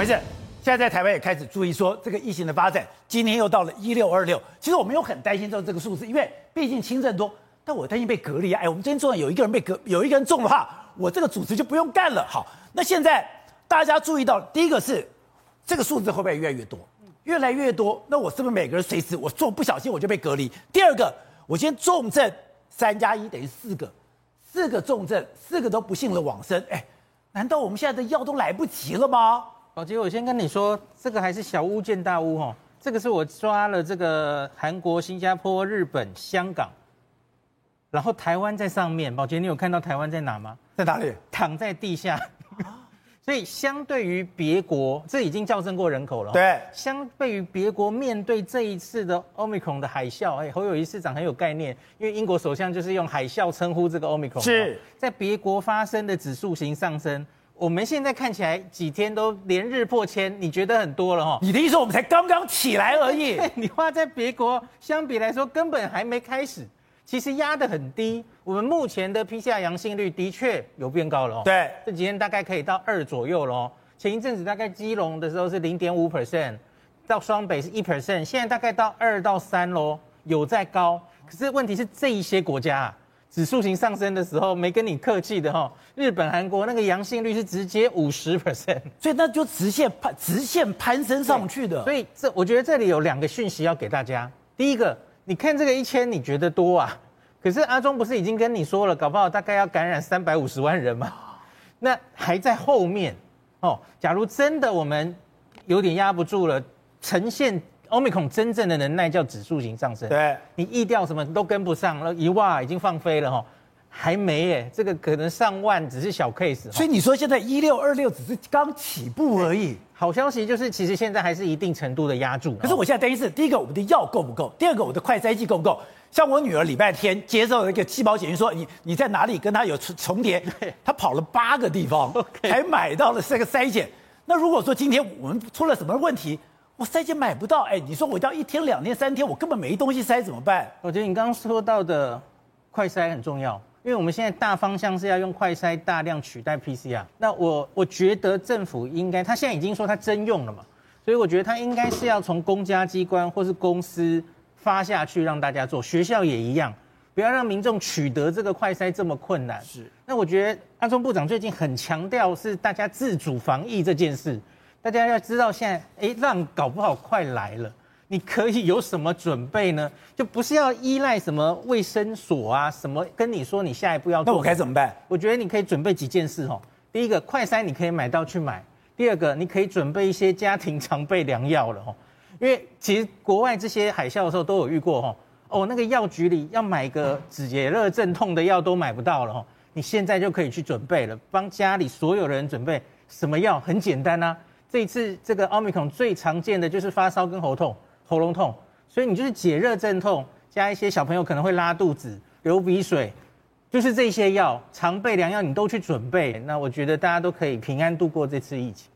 没事，现在在台湾也开始注意说这个疫情的发展，今天又到了一六二六。其实我们又很担心这这个数字，因为毕竟轻症多，但我担心被隔离啊。哎，我们今天中了有一个人被隔，有一个人中的话，我这个组织就不用干了。好，那现在大家注意到，第一个是这个数字会不会越来越多？越来越多，那我是不是每个人随时我做不小心我就被隔离？第二个，我今天重症三加一等于四个，四个重症，四个都不幸的往生。哎，难道我们现在的药都来不及了吗？宝杰，我先跟你说，这个还是小巫见大巫哈。这个是我抓了这个韩国、新加坡、日本、香港，然后台湾在上面。宝杰，你有看到台湾在哪吗？在哪里？躺在地下。所以相对于别国，这已经校正过人口了。对，相对于别国面对这一次的 Omicron 的海啸，哎，侯友宜市长很有概念，因为英国首相就是用海啸称呼这个 Omicron。是在别国发生的指数型上升。我们现在看起来几天都连日破千，你觉得很多了哈？你的意思我们才刚刚起来而已？你话在别国相比来说根本还没开始，其实压得很低。我们目前的 PCR 阳性率的确有变高了。对，这几天大概可以到二左右了。前一阵子大概基隆的时候是零点五 percent，到双北是一 percent，现在大概到二到三喽，有在高。可是问题是这一些国家啊。指数型上升的时候，没跟你客气的哈。日本、韩国那个阳性率是直接五十 percent，所以那就直线攀直线攀升上去的。所以这我觉得这里有两个讯息要给大家。第一个，你看这个一千，你觉得多啊？可是阿中不是已经跟你说了，搞不好大概要感染三百五十万人吗？那还在后面哦。假如真的我们有点压不住了，呈现。Omicron 真正的能耐叫指数型上升，对，你意调什么都跟不上了，一哇已经放飞了哈，还没耶，这个可能上万只是小 case。所以你说现在一六二六只是刚起步而已。好消息就是，其实现在还是一定程度的压住。可是我现在担心是，第一个我们的药够不够，第二个我的快筛剂够不够。像我女儿礼拜天接受了一个细胞检验，说你你在哪里跟她有重重叠，她跑了八个地方，还买到了这个筛检。那如果说今天我们出了什么问题？我筛检买不到，哎，你说我要一天、两天、三天，我根本没东西塞怎么办？我觉得你刚刚说到的快筛很重要，因为我们现在大方向是要用快筛大量取代 PCR。那我我觉得政府应该，他现在已经说他征用了嘛，所以我觉得他应该是要从公家机关或是公司发下去让大家做，学校也一样，不要让民众取得这个快筛这么困难。是。那我觉得阿中部长最近很强调是大家自主防疫这件事。大家要知道，现在哎，浪搞不好快来了，你可以有什么准备呢？就不是要依赖什么卫生所啊，什么跟你说你下一步要做。那我该怎么办？我觉得你可以准备几件事哦。第一个，快筛你可以买到去买；第二个，你可以准备一些家庭常备良药了哦。因为其实国外这些海啸的时候都有遇过哦。哦，那个药局里要买个解热镇痛的药都买不到了哦。你现在就可以去准备了，帮家里所有人准备什么药？很简单啊。这一次这个奥密克戎最常见的就是发烧跟喉痛、喉咙痛，所以你就是解热镇痛，加一些小朋友可能会拉肚子、流鼻水，就是这些药常备良药，你都去准备，那我觉得大家都可以平安度过这次疫情。